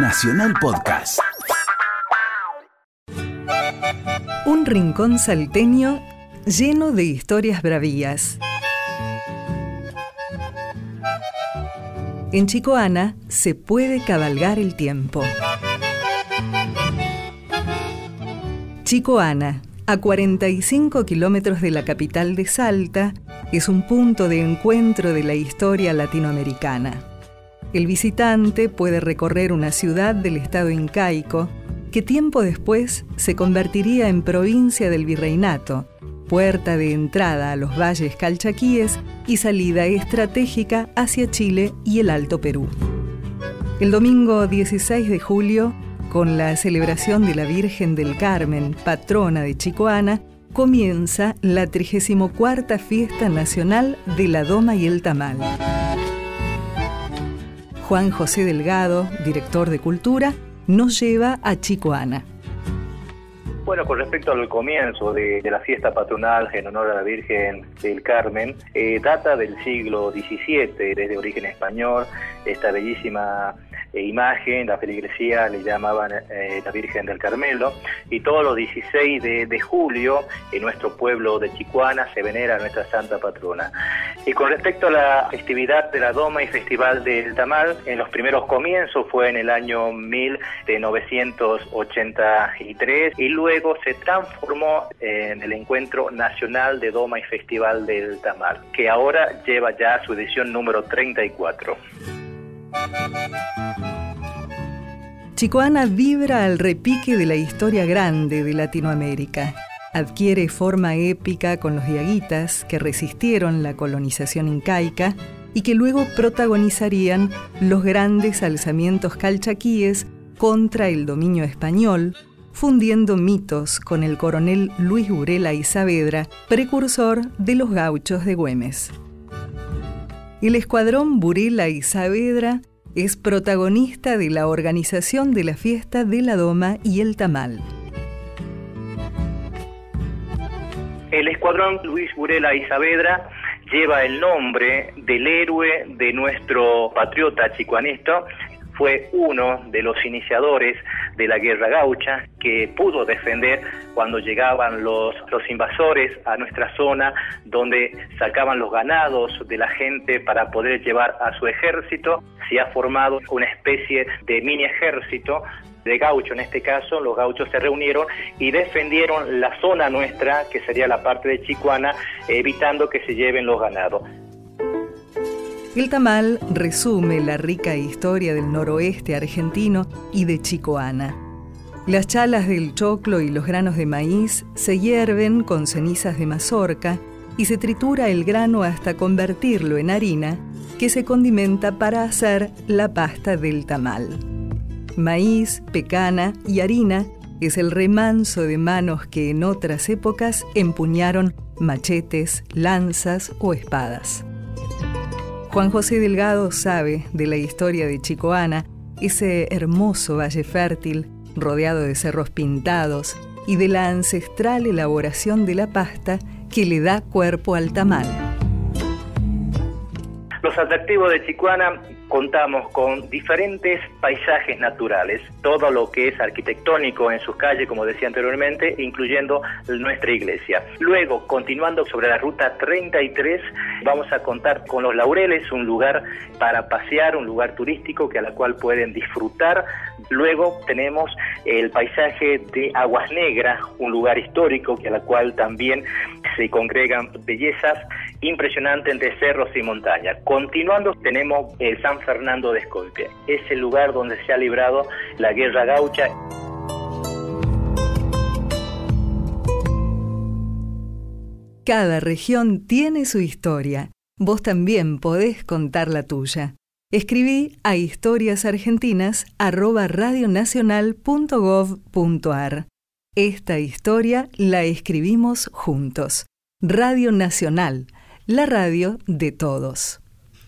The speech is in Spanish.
Nacional Podcast. Un rincón salteño lleno de historias bravías. En Chicoana se puede cabalgar el tiempo. Chicoana, a 45 kilómetros de la capital de Salta, es un punto de encuentro de la historia latinoamericana. El visitante puede recorrer una ciudad del estado incaico que tiempo después se convertiría en provincia del virreinato, puerta de entrada a los valles calchaquíes y salida estratégica hacia Chile y el Alto Perú. El domingo 16 de julio, con la celebración de la Virgen del Carmen, patrona de Chicoana, comienza la 34 Fiesta Nacional de la Doma y el Tamal. Juan José Delgado, director de Cultura, nos lleva a Chicoana. Bueno, con respecto al comienzo de, la fiesta patronal en honor a la Virgen del Carmen, eh, data del siglo XVII, desde origen español, esta bellísima eh, imagen, la feligresía le llamaban eh, la Virgen del Carmelo, y todos los 16 de, julio en nuestro pueblo de Chicuana se venera nuestra santa patrona. Y con respecto a la festividad de la Doma y Festival del Tamal, en los primeros comienzos fue en el año 1983 y luego se transformó en el Encuentro Nacional de Doma y Festival del Tamal, que ahora lleva ya su edición número 34. Chicoana vibra al repique de la historia grande de Latinoamérica. Adquiere forma épica con los diaguitas que resistieron la colonización incaica y que luego protagonizarían los grandes alzamientos calchaquíes contra el dominio español, fundiendo mitos con el coronel Luis Burela y Saavedra, precursor de los gauchos de Güemes. El escuadrón Burela y Saavedra es protagonista de la organización de la fiesta de la Doma y el Tamal. El escuadrón Luis Burela y lleva el nombre del héroe de nuestro patriota chicuanista, fue uno de los iniciadores de la guerra gaucha que pudo defender cuando llegaban los, los invasores a nuestra zona donde sacaban los ganados de la gente para poder llevar a su ejército. Se ha formado una especie de mini ejército de gaucho en este caso, los gauchos se reunieron y defendieron la zona nuestra, que sería la parte de Chicuana, evitando que se lleven los ganados. El tamal resume la rica historia del noroeste argentino y de Chicoana. Las chalas del choclo y los granos de maíz se hierven con cenizas de mazorca y se tritura el grano hasta convertirlo en harina que se condimenta para hacer la pasta del tamal. Maíz, pecana y harina es el remanso de manos que en otras épocas empuñaron machetes, lanzas o espadas. Juan José Delgado sabe de la historia de Chicoana, ese hermoso valle fértil rodeado de cerros pintados y de la ancestral elaboración de la pasta que le da cuerpo al tamal. Los atractivos de Chicoana contamos con diferentes paisajes naturales, todo lo que es arquitectónico en sus calles, como decía anteriormente, incluyendo nuestra iglesia. Luego, continuando sobre la ruta 33, vamos a contar con Los Laureles, un lugar para pasear, un lugar turístico que a la cual pueden disfrutar. Luego tenemos el paisaje de Aguas Negras, un lugar histórico que a la cual también se congregan bellezas impresionantes entre cerros y montañas. Continuando tenemos el San Fernando de Escolpia. Es el lugar donde se ha librado la guerra gaucha. Cada región tiene su historia. Vos también podés contar la tuya. Escribí a historiasargentinas@radionacional.gov.ar. Esta historia la escribimos juntos. Radio Nacional, la radio de todos.